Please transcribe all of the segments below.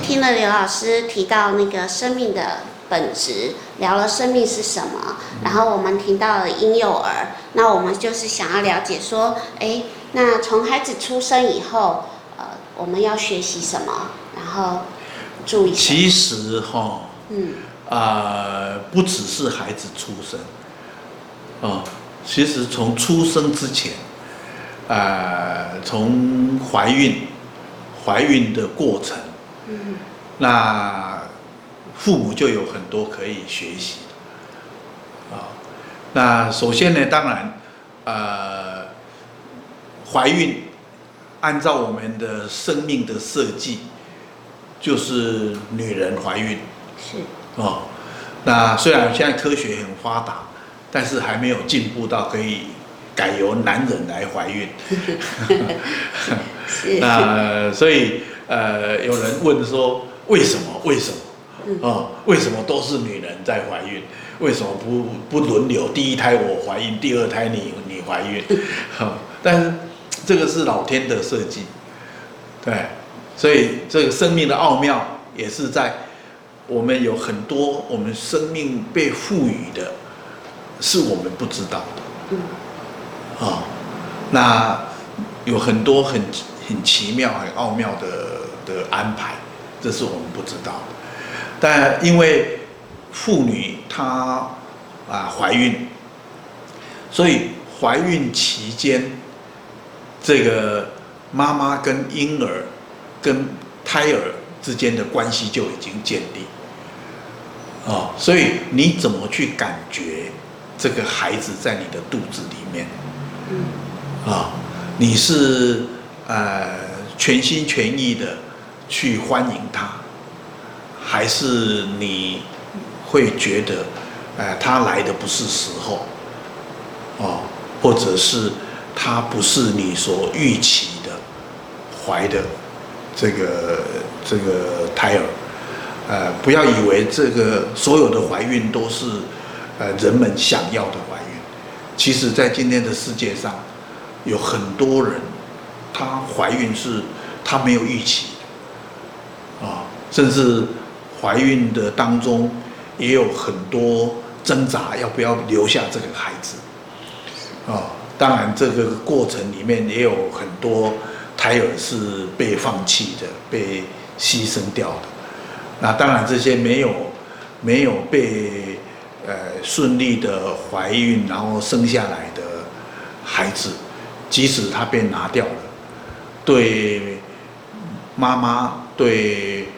听了刘老师提到那个生命的本质，聊了生命是什么，然后我们听到了婴幼儿，那我们就是想要了解说，哎，那从孩子出生以后，呃，我们要学习什么，然后注意。其实哈，嗯，啊、呃，不只是孩子出生，啊、呃，其实从出生之前，啊、呃，从怀孕，怀孕的过程，嗯，那。父母就有很多可以学习，啊，那首先呢，当然，呃，怀孕，按照我们的生命的设计，就是女人怀孕，是，哦，那虽然现在科学很发达，但是还没有进步到可以改由男人来怀孕，是，那所以呃，有人问说，为什么？为什么？嗯，为什么都是女人在怀孕？为什么不不轮流？第一胎我怀孕，第二胎你你怀孕？好，但是这个是老天的设计，对，所以这个生命的奥妙也是在我们有很多我们生命被赋予的，是我们不知道的。嗯。啊，那有很多很很奇妙、很奥妙的的安排，这是我们不知道的。但因为妇女她啊怀孕，所以怀孕期间，这个妈妈跟婴儿、跟胎儿之间的关系就已经建立。哦，所以你怎么去感觉这个孩子在你的肚子里面？啊，你是呃全心全意的去欢迎他。还是你会觉得，呃，他来的不是时候，哦，或者是他不是你所预期的怀的这个这个胎儿，呃，不要以为这个所有的怀孕都是呃人们想要的怀孕，其实，在今天的世界上，有很多人，她怀孕是她没有预期的，啊，甚至。怀孕的当中也有很多挣扎，要不要留下这个孩子？啊，当然这个过程里面也有很多胎儿是被放弃的，被牺牲掉的。那当然这些没有没有被呃顺利的怀孕然后生下来的孩子，即使他被拿掉，对妈妈对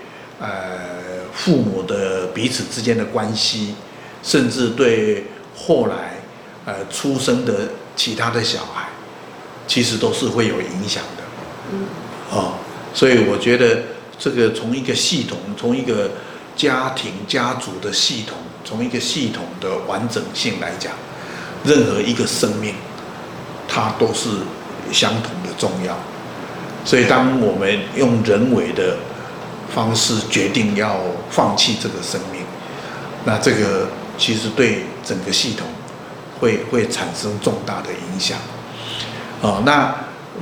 呃。父母的彼此之间的关系，甚至对后来呃出生的其他的小孩，其实都是会有影响的。嗯。哦，所以我觉得这个从一个系统，从一个家庭家族的系统，从一个系统的完整性来讲，任何一个生命，它都是相同的重要。所以当我们用人为的方式决定要放弃这个生命，那这个其实对整个系统会会产生重大的影响。哦，那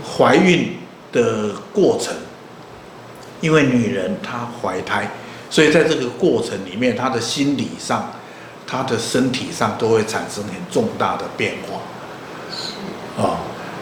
怀孕的过程，因为女人她怀胎，所以在这个过程里面，她的心理上、她的身体上都会产生很重大的变化。哦，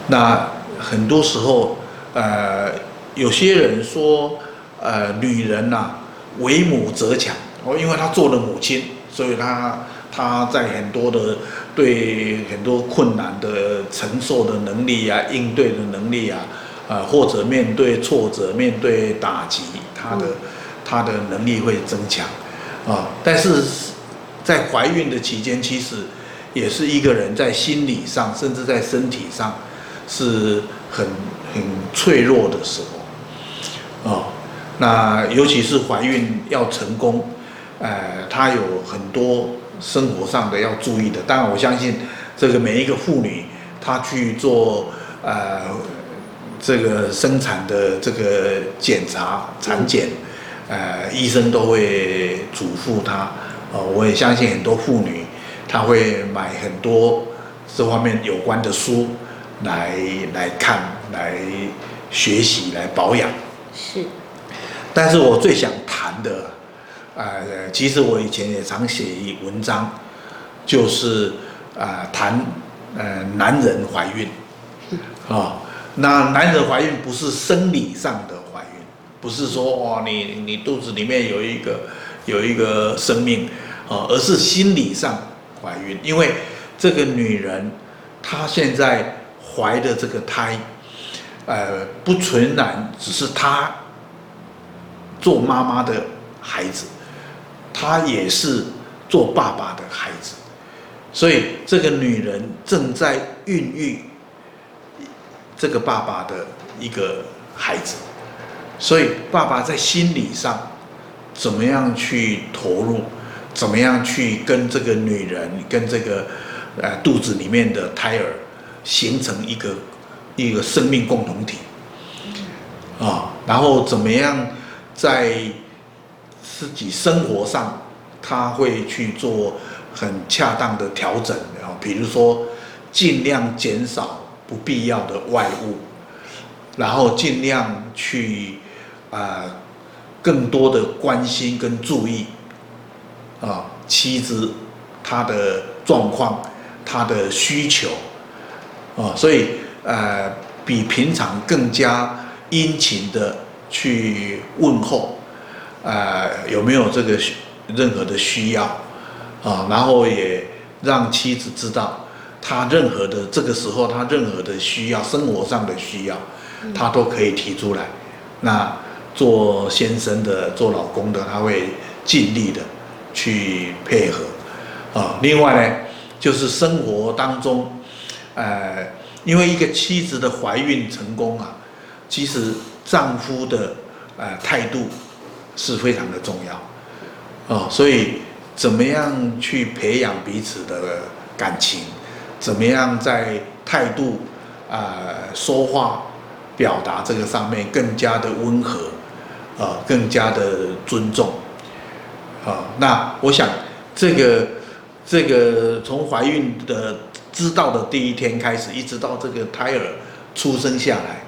那很多时候，呃，有些人说。呃，女人呐、啊，为母则强哦，因为她做了母亲，所以她她在很多的对很多困难的承受的能力啊，应对的能力啊，呃，或者面对挫折、面对打击，她的她的能力会增强啊。但是在怀孕的期间，其实也是一个人在心理上，甚至在身体上是很很脆弱的时候啊。那尤其是怀孕要成功，呃，她有很多生活上的要注意的。当然，我相信这个每一个妇女，她去做呃这个生产的这个检查产检，呃，医生都会嘱咐她。呃，我也相信很多妇女，她会买很多这方面有关的书来来看、来学习、来保养。是。但是我最想谈。的，呃，其实我以前也常写一文章，就是啊谈呃男人怀孕，啊、哦，那男人怀孕不是生理上的怀孕，不是说哦你你肚子里面有一个有一个生命，啊、哦，而是心理上怀孕，因为这个女人她现在怀的这个胎。呃，不纯然只是他做妈妈的孩子，他也是做爸爸的孩子，所以这个女人正在孕育这个爸爸的一个孩子，所以爸爸在心理上怎么样去投入，怎么样去跟这个女人跟这个呃肚子里面的胎儿形成一个。一个生命共同体，啊，然后怎么样在自己生活上，他会去做很恰当的调整，然后比如说尽量减少不必要的外物，然后尽量去啊更多的关心跟注意啊妻子她的状况，她的需求，啊，所以。呃，比平常更加殷勤的去问候，呃，有没有这个任何的需要啊？然后也让妻子知道，他任何的这个时候，他任何的需要，生活上的需要，他都可以提出来。那做先生的，做老公的，他会尽力的去配合啊。另外呢，就是生活当中，呃。因为一个妻子的怀孕成功啊，其实丈夫的呃态度是非常的重要，哦，所以怎么样去培养彼此的感情，怎么样在态度啊、呃、说话表达这个上面更加的温和，啊、呃，更加的尊重，啊、那我想这个这个从怀孕的。知道的第一天开始，一直到这个胎儿出生下来，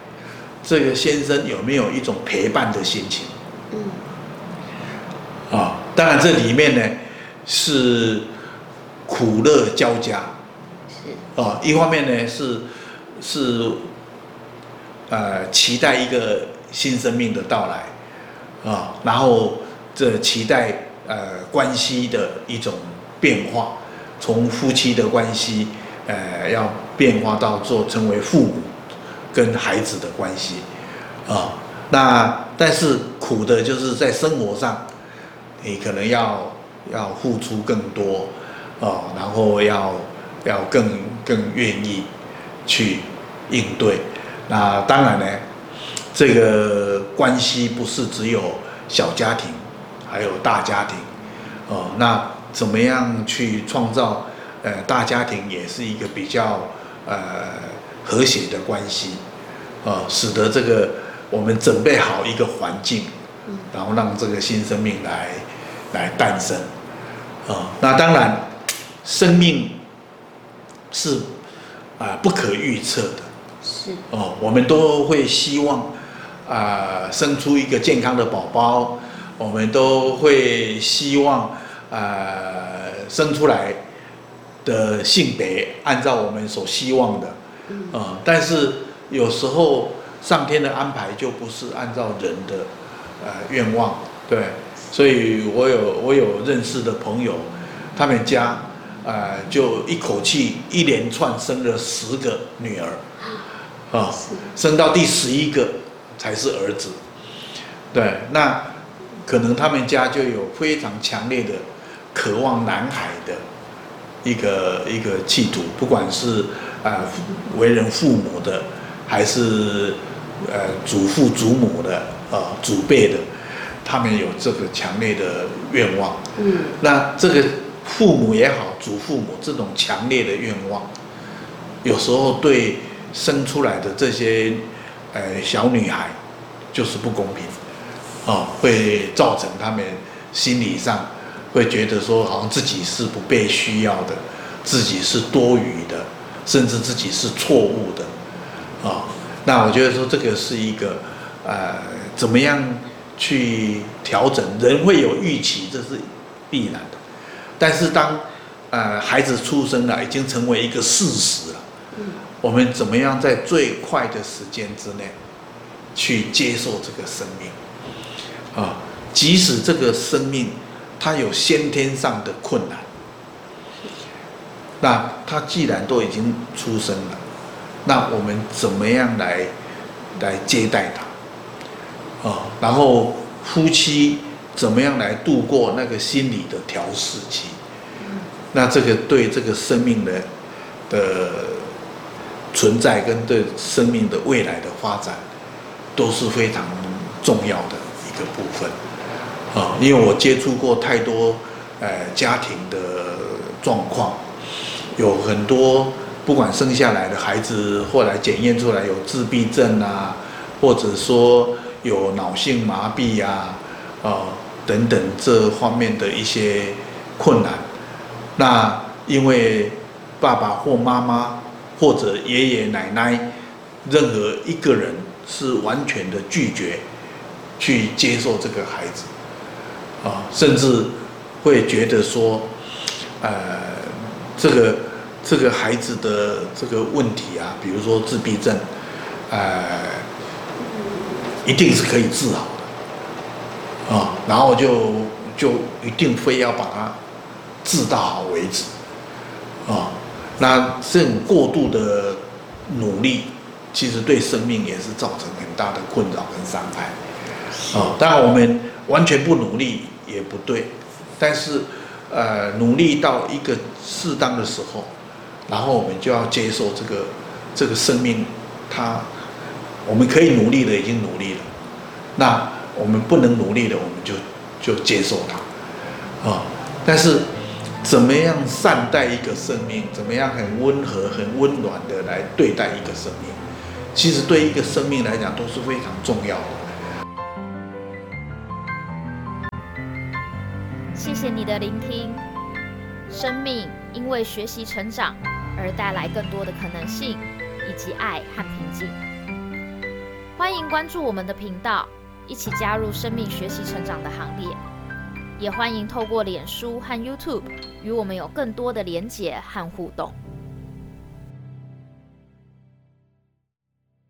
这个先生有没有一种陪伴的心情？嗯。啊，当然这里面呢是苦乐交加。是。啊，一方面呢是是呃期待一个新生命的到来，啊，然后这期待呃关系的一种变化，从夫妻的关系。呃，要变化到做成为父母跟孩子的关系，啊、哦，那但是苦的就是在生活上，你可能要要付出更多，哦，然后要要更更愿意去应对。那当然呢，这个关系不是只有小家庭，还有大家庭，哦，那怎么样去创造？呃，大家庭也是一个比较呃和谐的关系，啊、呃，使得这个我们准备好一个环境，然后让这个新生命来来诞生，啊、呃，那当然，生命是啊、呃、不可预测的，是哦、呃，我们都会希望啊、呃、生出一个健康的宝宝，我们都会希望啊、呃、生出来。的性别按照我们所希望的，啊、呃，但是有时候上天的安排就不是按照人的呃愿望，对，所以我有我有认识的朋友，他们家呃就一口气一连串生了十个女儿，啊、呃，生到第十一个才是儿子，对，那可能他们家就有非常强烈的渴望男孩的。一个一个企图，不管是啊、呃、为人父母的，还是呃祖父祖母的啊、呃、祖辈的，他们有这个强烈的愿望。嗯，那这个父母也好，祖父母这种强烈的愿望，有时候对生出来的这些呃小女孩就是不公平，啊、呃，会造成他们心理上。会觉得说，好像自己是不被需要的，自己是多余的，甚至自己是错误的，啊、那我觉得说这个是一个，呃，怎么样去调整，人会有预期，这是必然的。但是当呃孩子出生了，已经成为一个事实了，我们怎么样在最快的时间之内去接受这个生命啊？即使这个生命他有先天上的困难，那他既然都已经出生了，那我们怎么样来来接待他啊？然后夫妻怎么样来度过那个心理的调试期？那这个对这个生命的的存在跟对生命的未来的发展都是非常重要的一个部分啊！因为我接触过太多呃家庭的状况，有很多不管生下来的孩子后来检验出来有自闭症啊，或者说有脑性麻痹呀啊等等这方面的一些困难。那因为爸爸或妈妈或者爷爷奶奶，任何一个人是完全的拒绝去接受这个孩子，啊，甚至会觉得说，呃，这个这个孩子的这个问题啊，比如说自闭症，呃，一定是可以治好的，啊，然后就就一定非要把他。治到好为止，啊，那这种过度的努力，其实对生命也是造成很大的困扰跟伤害，啊，当然我们完全不努力也不对，但是，呃，努力到一个适当的时候，然后我们就要接受这个这个生命，它我们可以努力的已经努力了，那我们不能努力的，我们就就接受它，啊，但是。怎么样善待一个生命？怎么样很温和、很温暖的来对待一个生命？其实对一个生命来讲都是非常重要的。谢谢你的聆听。生命因为学习成长而带来更多的可能性，以及爱和平静。欢迎关注我们的频道，一起加入生命学习成长的行列。也欢迎透过脸书和 YouTube 与我们有更多的连结和互动。